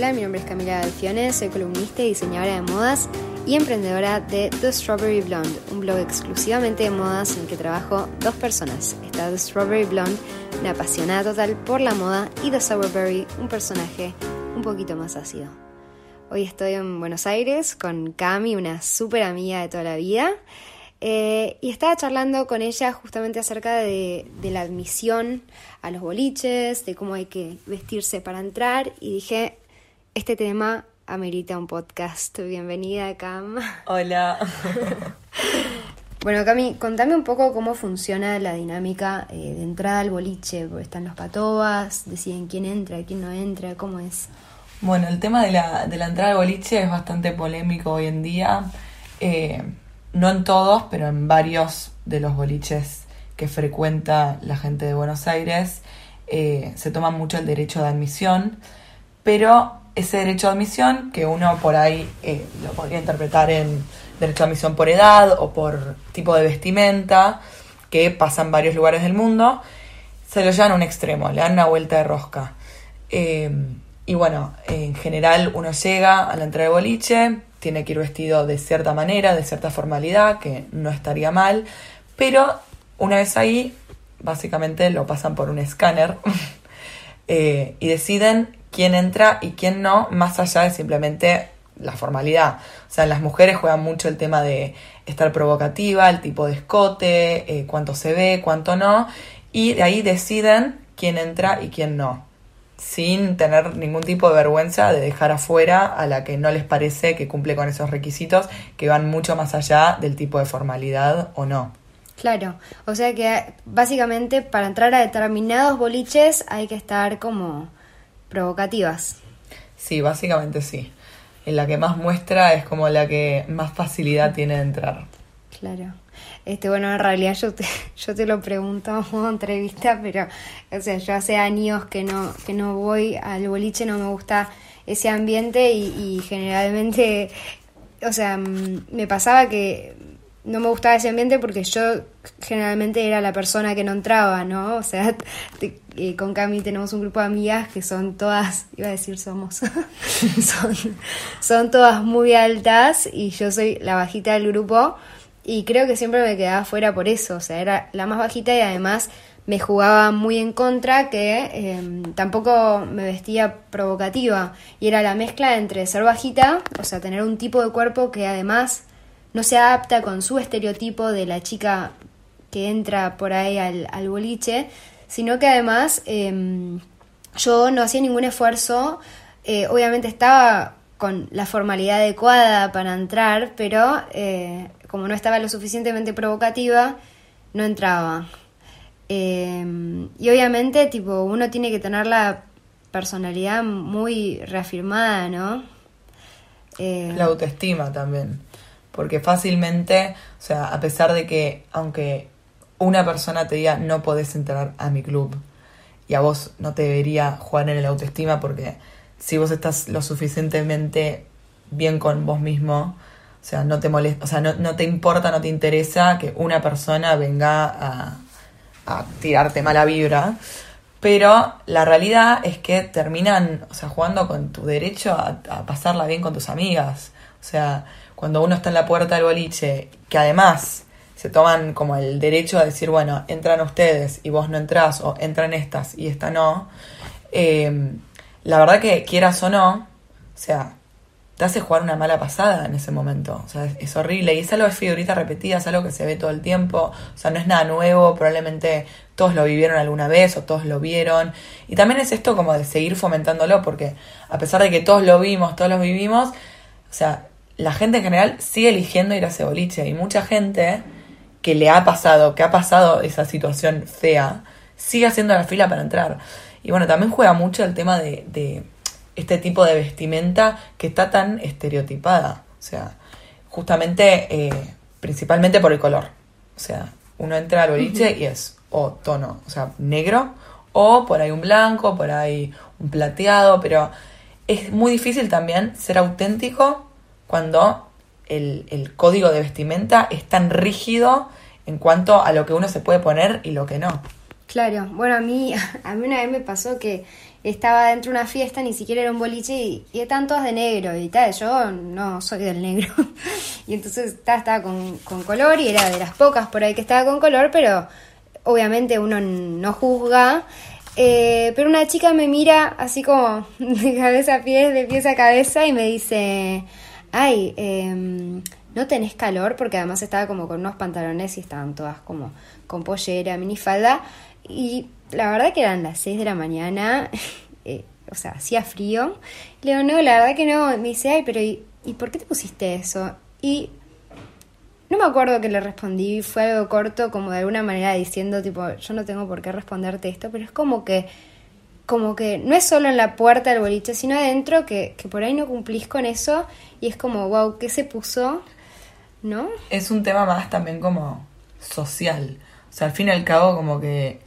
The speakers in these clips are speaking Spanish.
Hola, mi nombre es Camila Delfiones, soy columnista y diseñadora de modas y emprendedora de The Strawberry Blonde, un blog exclusivamente de modas en el que trabajo dos personas. Está The Strawberry Blonde, una apasionada total por la moda, y The Sourberry, un personaje un poquito más ácido. Hoy estoy en Buenos Aires con Cami, una súper amiga de toda la vida. Eh, y estaba charlando con ella justamente acerca de, la admisión a los boliches, de cómo hay que vestirse para entrar, y dije, este tema amerita un podcast. Bienvenida, Cam. Hola. bueno, Cami, contame un poco cómo funciona la dinámica eh, de entrada al boliche. Están los patobas, deciden quién entra, quién no entra, ¿cómo es? Bueno, el tema de la, de la entrada al boliche es bastante polémico hoy en día. Eh, no en todos, pero en varios de los boliches que frecuenta la gente de Buenos Aires, eh, se toma mucho el derecho de admisión, pero ese derecho de admisión, que uno por ahí eh, lo podría interpretar en derecho de admisión por edad o por tipo de vestimenta, que pasa en varios lugares del mundo, se lo llevan a un extremo, le dan una vuelta de rosca. Eh, y bueno, en general uno llega a la entrada de boliche, tiene que ir vestido de cierta manera, de cierta formalidad, que no estaría mal, pero una vez ahí, básicamente lo pasan por un escáner eh, y deciden quién entra y quién no, más allá de simplemente la formalidad. O sea, las mujeres juegan mucho el tema de estar provocativa, el tipo de escote, eh, cuánto se ve, cuánto no, y de ahí deciden quién entra y quién no sin tener ningún tipo de vergüenza de dejar afuera a la que no les parece que cumple con esos requisitos que van mucho más allá del tipo de formalidad o no. Claro, o sea que básicamente para entrar a determinados boliches hay que estar como provocativas. Sí, básicamente sí. En la que más muestra es como la que más facilidad tiene de entrar. Claro. Este, bueno, en realidad yo te, yo te lo pregunto en modo entrevista, pero, o sea, yo hace años que no, que no voy al boliche, no me gusta ese ambiente y, generalmente, o sea, me pasaba que no me gustaba ese ambiente porque yo generalmente era la persona que no entraba, ¿no? O sea, eh, con Cami tenemos un grupo de amigas que son todas, iba a decir somos, son, son todas muy altas y yo soy la bajita del grupo. Y creo que siempre me quedaba fuera por eso, o sea, era la más bajita y además me jugaba muy en contra que em, tampoco me vestía provocativa y era la mezcla entre ser bajita, o sea, tener un tipo de cuerpo que además no se adapta con su estereotipo de la chica que entra por ahí al, al boliche, sino que además em, yo no hacía ningún esfuerzo, eh, obviamente estaba con la formalidad adecuada para entrar, pero eh, como no estaba lo suficientemente provocativa, no entraba. Eh, y obviamente, tipo, uno tiene que tener la personalidad muy reafirmada, ¿no? Eh, la autoestima también. Porque fácilmente, o sea, a pesar de que, aunque una persona te diga no podés entrar a mi club, y a vos no te debería jugar en el autoestima porque si vos estás lo suficientemente bien con vos mismo, o sea, no te molesta, o sea, no, no te importa, no te interesa que una persona venga a, a tirarte mala vibra. Pero la realidad es que terminan, o sea, jugando con tu derecho a, a, pasarla bien con tus amigas. O sea, cuando uno está en la puerta del boliche, que además se toman como el derecho a decir, bueno, entran ustedes y vos no entras, o entran estas y esta no, eh, la verdad que quieras o no, o sea, te hace jugar una mala pasada en ese momento. O sea, es, horrible. Y es algo de figurita repetida, es algo que se ve todo el tiempo. O sea, no es nada nuevo. Probablemente todos lo vivieron alguna vez o todos lo vieron. Y también es esto como de seguir fomentándolo, porque a pesar de que todos lo vimos, todos lo vivimos, o sea, la gente en general sigue eligiendo ir a ese boliche. Y mucha gente que le ha pasado, que ha pasado esa situación fea, sigue haciendo la fila para entrar. Y bueno, también juega mucho el tema de este tipo de vestimenta que está tan estereotipada. O sea, justamente, eh, principalmente por el color. O sea, uno entra al boliche y es o tono, o sea, negro, o por ahí un blanco, por ahí un plateado, pero es muy difícil también ser auténtico cuando el, el código de vestimenta es tan rígido en cuanto a lo que uno se puede poner y lo que no. Claro, bueno, a mí, a mí una vez me pasó que estaba dentro de una fiesta, ni siquiera era un boliche, y, estaban todas de negro y tal. Yo no soy del negro. y entonces estaba, estaba con, con, color y era de las pocas por ahí que estaba con color, pero obviamente uno no juzga. Eh, pero una chica me mira así como de cabeza a pies, de pies a cabeza y me dice, ay, eh, ¿no tenés calor? Porque además estaba como con unos pantalones y estaban todas como con pollera, minifalda. Y la verdad que eran las 6 de la mañana, eh, o sea, hacía frío. Le digo, no, la verdad que no. Me dice, ay, pero ¿y, por qué te pusiste eso? Y no me acuerdo que le respondí, fue algo corto, como de alguna manera diciendo, tipo, yo no tengo por qué responderte esto, pero es como que, como que no es solo en la puerta del boliche, sino adentro, que, que por ahí no cumplís con eso, y es como, wow, ¿qué se puso? ¿No? Es un tema más también como social. O sea, al fin y al cabo, como que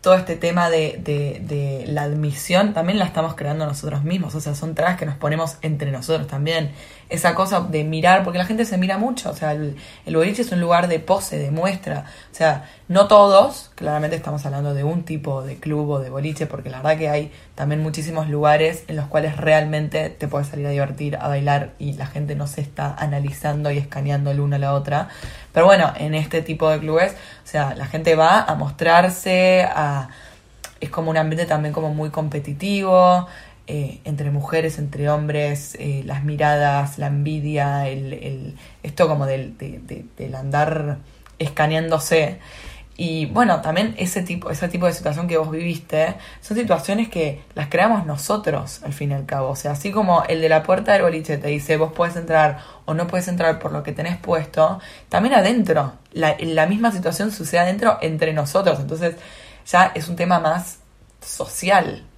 todo este tema de, de, de, la admisión también la estamos creando nosotros mismos, o sea, son trabas que nos ponemos entre nosotros también. Esa cosa de mirar, porque la gente se mira mucho, o sea, el, el boliche es un lugar de pose, de muestra, o sea, no todos, claramente estamos hablando de un tipo de club o de boliche, porque la verdad que hay también muchísimos lugares en los cuales realmente te puedes salir a divertir, a bailar y la gente no se está analizando y escaneando el uno a la otra. Pero bueno, en este tipo de clubes, o sea, la gente va a mostrarse, a, es como un ambiente también como muy competitivo, eh, entre mujeres, entre hombres, eh, las miradas, la envidia, el, el esto como del, del andar escaneándose. Y bueno, también ese tipo, ese tipo de situación que vos viviste son situaciones que las creamos nosotros, al fin y al cabo. O sea, así como el de la puerta del boliche te dice vos puedes entrar o no puedes entrar por lo que tenés puesto, también adentro, la, la misma situación sucede adentro entre nosotros. Entonces ya es un tema más social.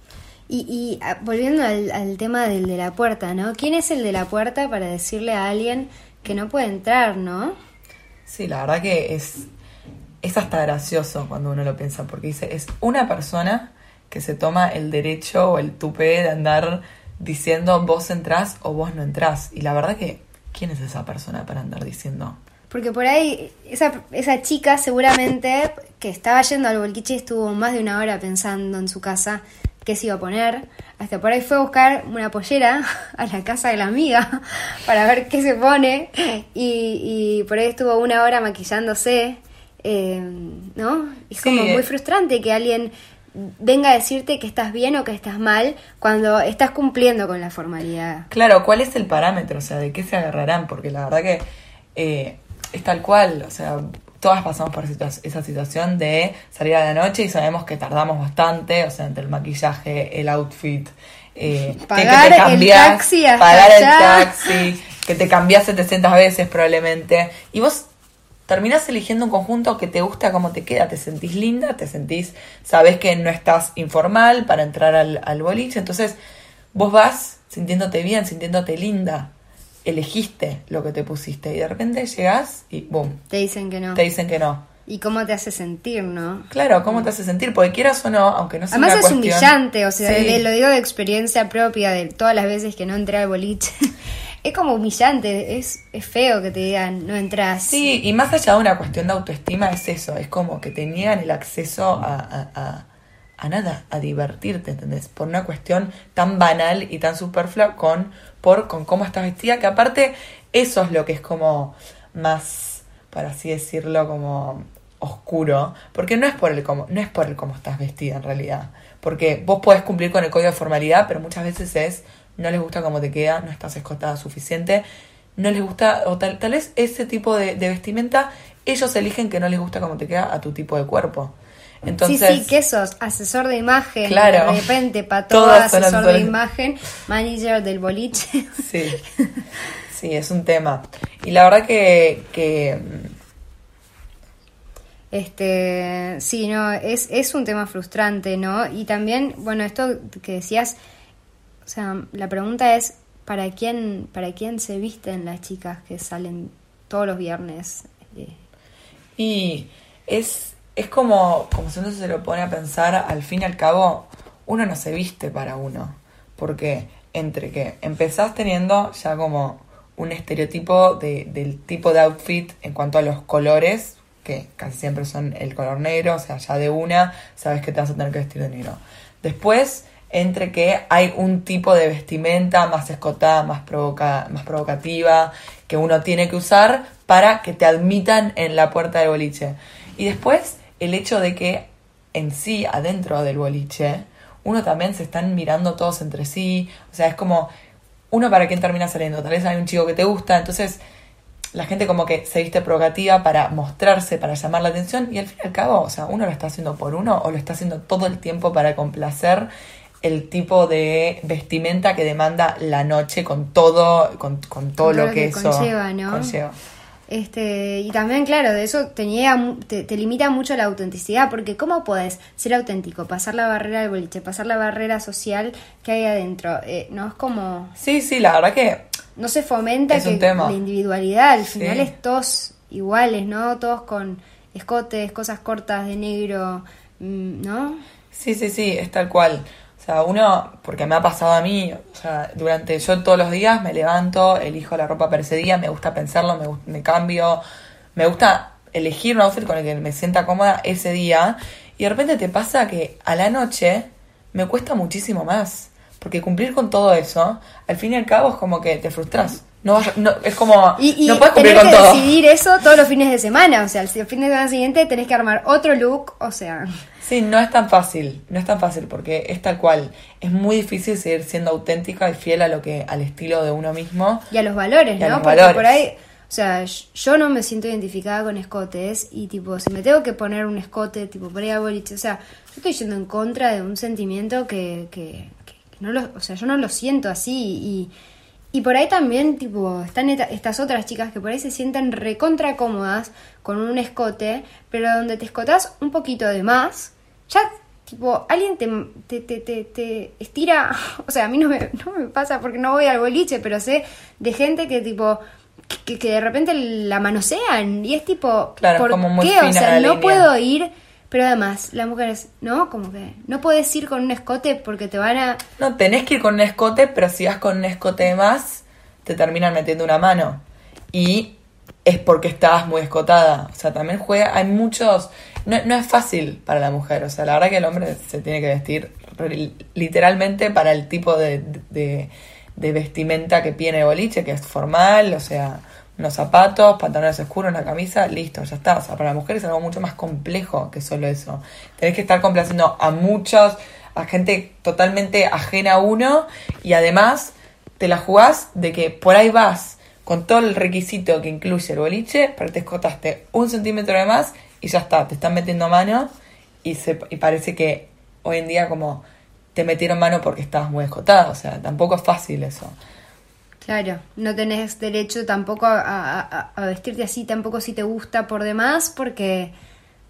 Y, y ah, volviendo al, al tema del de la puerta, ¿no? ¿Quién es el de la puerta para decirle a alguien que no puede entrar, ¿no? Sí, la verdad que es es hasta gracioso cuando uno lo piensa, porque dice, es una persona que se toma el derecho o el tupé de andar diciendo vos entrás o vos no entrás. Y la verdad que, ¿quién es esa persona para andar diciendo? Porque por ahí, esa, esa chica seguramente que estaba yendo al bolquiche estuvo más de una hora pensando en su casa qué se iba a poner. Hasta por ahí fue a buscar una pollera a la casa de la amiga para ver qué se pone. Y, y por ahí estuvo una hora maquillándose eh, ¿no? Es como muy eh. frustrante que alguien venga a decirte que estás bien o que estás mal cuando estás cumpliendo con la formalidad. Claro, ¿cuál es el parámetro? O sea, ¿de qué se agarrarán? Porque la verdad que eh, es tal cual, o sea, todas pasamos por esa situación de salir a la noche y sabemos que tardamos bastante, o sea, entre el maquillaje, el outfit, eh, pagar que, te el taxi pagar el taxi, que te cambias 700 veces probablemente, y vos terminás eligiendo un conjunto que te gusta cómo te queda, te sentís linda, te sentís, sabes que no estás informal para entrar al, al boliche, entonces vos vas sintiéndote bien, sintiéndote linda, elegiste lo que te pusiste y de repente llegas y boom. Te dicen que no. Te dicen que no. ¿Y cómo te hace sentir, no? Claro, ¿cómo te hace sentir? Porque quieras o no, aunque no sea Además es humillante, o sea, lo digo de experiencia propia de todas las veces que no entré al boliche. es como humillante, es, es feo que te digan no entras. Sí, y más allá de una cuestión de autoestima es eso, es como que te niegan el acceso a, a, a, nada, a divertirte, ¿entendés? Por una cuestión tan banal y tan superflua con, por, con cómo estás vestida, que aparte eso es lo que es como más, para así decirlo, como oscuro, porque no es por el cómo, no es por el cómo estás vestida en realidad, porque vos podés cumplir con el código de formalidad, pero muchas veces es no les gusta cómo te queda, no estás escotada suficiente, no les gusta, o tal, tal vez ese tipo de, vestimenta, ellos eligen que no les gusta cómo te queda a tu tipo de cuerpo. Entonces, sí, sí, que sos asesor de imagen, claro, de repente, para todo asesor de imagen, manager del boliche. Sí, sí, es un tema. Y la verdad que, que este, sí, no, es, es un tema frustrante, ¿no? Y también, bueno, esto que decías, o sea, la pregunta es, ¿para quién, para quién se visten las chicas que salen todos los viernes? Y es, es como, como si uno se lo pone a pensar, al fin y al cabo, uno no se viste para uno. Porque entre que empezás teniendo ya como un estereotipo de, del tipo de outfit en cuanto a los colores, que casi siempre son el color negro, o sea, ya de una sabes que te vas a tener que vestir de negro. Después, entre que hay un tipo de vestimenta más escotada, más, más provocativa, que uno tiene que usar para que te admitan en la puerta del boliche. Y después, el hecho de que en sí, adentro del boliche, uno también se están mirando todos entre sí, o sea, es como, uno para quién termina saliendo, tal vez hay un chico que te gusta, entonces la gente como que se viste provocativa para mostrarse, para llamar la atención y al fin y al cabo, o sea, uno lo está haciendo por uno o lo está haciendo todo el tiempo para complacer el tipo de vestimenta que demanda la noche con todo, con, todo, lo, que, eso conlleva, ¿no? Este, y también, claro, de eso tenía, te, limita mucho la autenticidad, porque ¿cómo puedes ser auténtico? Pasar la barrera del boliche, pasar la barrera social que hay adentro. Eh, no es como. Sí, sí, la verdad que no se fomenta que la individualidad, al final es todos iguales, ¿no? Todos con escotes, cosas cortas de negro, mm, ¿no? Sí, sí, sí, es tal cual. O sea, uno, porque me ha pasado a mí, o sea, durante yo todos los días me levanto, elijo la ropa para ese día, me gusta pensarlo, me, me cambio, me gusta elegir un outfit con el que me sienta cómoda ese día, y de repente te pasa que a la noche me cuesta muchísimo más. Porque cumplir con todo eso, al fin y al cabo es como que te frustras. No, no es como y, no puedes cumplir con que decidir eso todos los fines de semana, o sea, el fin de semana siguiente tenés que armar otro look, o sea. Sí, no es tan fácil, no es tan fácil porque es tal cual. Es muy difícil seguir siendo auténtica y fiel a lo que al estilo de uno mismo y a los valores, ¿no? porque por ahí o sea, yo no me siento identificada con escotes y tipo, si me tengo que poner un escote, tipo, por ahí a boliche, o sea, yo estoy yendo en contra de un sentimiento que, que, no lo, o sea, yo no lo siento así y, por ahí también, tipo, están estas otras chicas que por ahí se sienten recontra cómodas con un escote, pero donde te escotas un poquito de más, ya, tipo, alguien te, te, te, te, estira, o sea, a mí no me, no me pasa porque no voy al boliche, pero sé de gente que, tipo, que, que de repente la manosean y es tipo, claro, ¿por qué? O sea, no puedo ir pero además, las mujeres, ¿no? Como que no puedes ir con un escote porque te van a... No, tenés que ir con un escote, pero si vas con un escote más, te terminan metiendo una mano. Y es porque estabas muy escotada. O sea, también juega, hay muchos... No, no es fácil para la mujer. O sea, la verdad que el hombre se tiene que vestir literalmente para el tipo de, de, de vestimenta que tiene boliche, que es formal, o sea unos zapatos, pantalones oscuros, una camisa, listo, ya está. O sea, para la mujer es algo mucho más complejo que solo eso. Tenés que estar complaciendo a muchos, a gente totalmente ajena a uno y además te la jugás de que por ahí vas con todo el requisito que incluye el boliche, pero te escotaste un centímetro de más y ya está, te están metiendo mano y, se, y parece que hoy en día como te metieron mano porque estabas muy escotada, o sea, tampoco es fácil eso. Claro, no tenés derecho tampoco a, vestirte así, tampoco si te gusta por demás, porque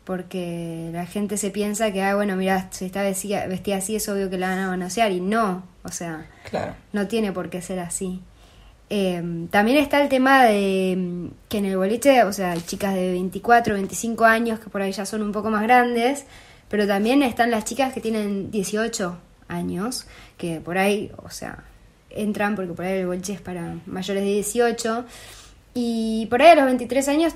porque la gente se piensa que, ah, bueno, mira, si está vestida, vestida así es obvio que la van a manosear y no, o sea, claro. no tiene por qué ser así. Em, también está el tema de que en el boliche, o sea, hay chicas de 24, 25 años que por ahí ya son un poco más grandes, pero también están las chicas que tienen 18 años, que por ahí, o sea, entran, porque por ahí el boliche es para mayores de 18, y por ahí a los 23 años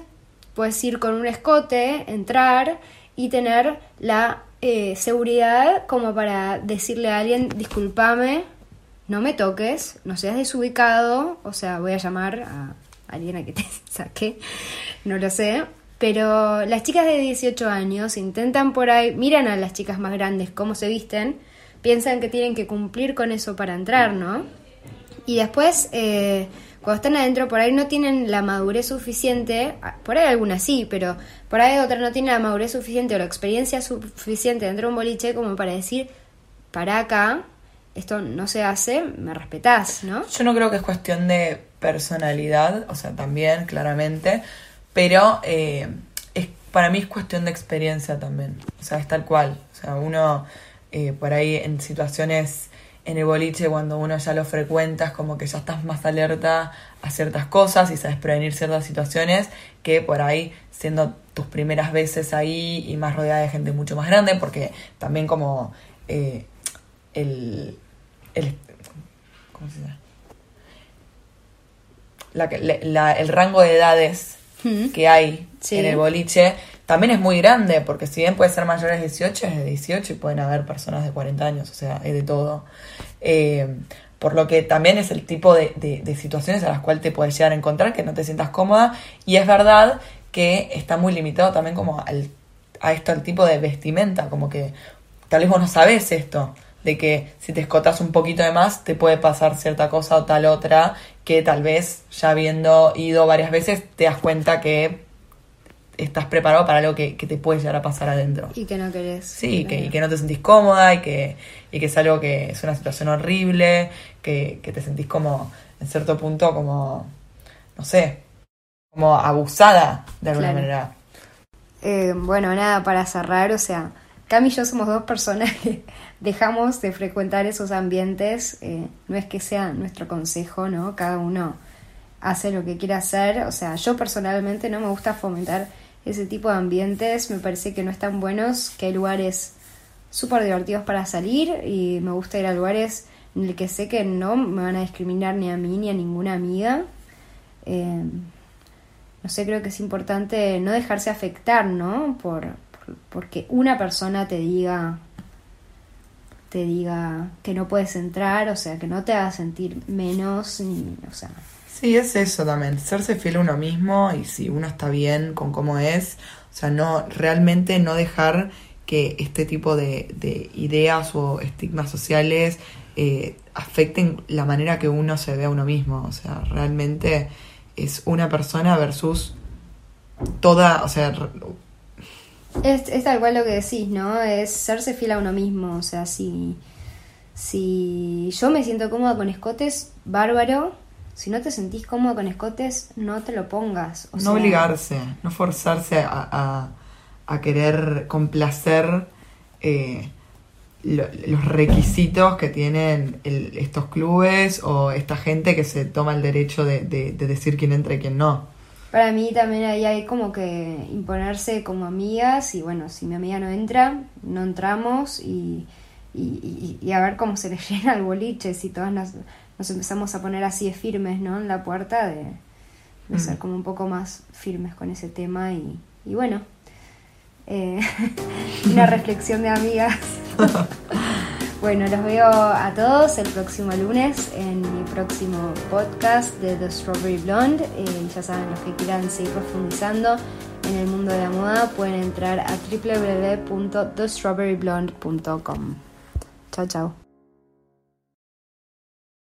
puedes ir con un escote, entrar y tener la eh, seguridad como para decirle a alguien, discúlpame, no me toques, no seas desubicado, o sea, voy a llamar a alguien a que te saque, no lo sé. Pero las chicas de 18 años intentan por ahí, miran a las chicas más grandes cómo se visten, piensan que tienen que cumplir con eso para entrar, ¿no? Y después, eh, cuando están adentro, por ahí no tienen la madurez suficiente, ah, por ahí algunas sí, pero por ahí otras no tienen la madurez suficiente o la experiencia suficiente dentro de un boliche como para decir, para acá, esto no se hace, me respetás, ¿no? Yo no creo que es cuestión de personalidad, o sea, también, claramente, pero eh, es, para mí es cuestión de experiencia también, o sea, es tal cual, o sea, uno eh, por ahí en situaciones en el boliche cuando uno ya lo frecuenta es como que ya estás más alerta a ciertas cosas y sabes prevenir ciertas situaciones que por ahí siendo tus primeras veces ahí y más rodeada de gente mucho más grande porque también como eh, el, el ¿cómo se llama? el rango de edades que hay en el boliche también es muy grande, porque si bien puede ser mayores de 18, es de 18 y pueden haber personas de 40 años, o sea, es de todo. Eh, por lo que también es el tipo de, de, situaciones a las cuales te puedes llegar a encontrar que no te sientas cómoda y es verdad que está muy limitado también como al, a esto, el tipo de vestimenta, como que tal vez vos no sabes esto, de que si te escotas un poquito de más te puede pasar cierta cosa o tal otra que tal vez ya habiendo ido varias veces te das cuenta que estás preparado para algo que, te puede llegar a pasar adentro. Y que no querés. Sí, que, y que no te sentís cómoda y que, y que es algo que es una situación horrible, que, que te sentís como, en cierto punto, como, no sé, como abusada de alguna manera. Eh, bueno, nada, para cerrar, o sea, Cami y yo somos dos personas que dejamos de frecuentar esos ambientes. Eh, no es que sea nuestro consejo, ¿no? Cada uno hace lo que quiere hacer. O sea, yo personalmente no me gusta fomentar ese tipo de ambientes. Me parece que no están buenos, que hay lugares súper divertidos para salir y me gusta ir a lugares en el que sé que no me van a discriminar ni a mí ni a ninguna amiga. Eh, no sé, creo que es importante no dejarse afectar, ¿no? Por, porque una persona te diga te diga que no puedes entrar, o sea, que no te haga sentir menos, o sea... Sí, es eso también, serse fiel a uno mismo y si uno está bien con cómo es, o sea, no, realmente no dejar que este tipo de, de ideas o estigmas sociales eh, afecten la manera que uno se ve a uno mismo, o sea, realmente es una persona versus toda, o sea... Es, es tal cual lo que decís, ¿no? Es serse fiel a uno mismo, o sea, si, si yo me siento cómoda con escotes, bárbaro. Si no te sentís cómodo con escotes, no te lo pongas. no obligarse, no forzarse a, a, querer complacer eh, los requisitos que tienen estos clubes o esta gente que se toma el derecho de, decir quién entra y quién no. Para mí también ahí hay como que imponerse como amigas y bueno, si mi amiga no entra, no entramos y, y, a ver cómo se le llena el boliche, si todas nos, empezamos a poner así de firmes, ¿no? En la puerta de, de ser mm. como un poco más firmes con ese tema y, y bueno, eh, una reflexión de amigas. bueno, los veo a todos el próximo lunes en mi próximo podcast de The Strawberry Blonde. Eh, ya saben, los que quieran seguir profundizando en el mundo de la moda pueden entrar a www.thestrawberryblonde.com. Chao, chao.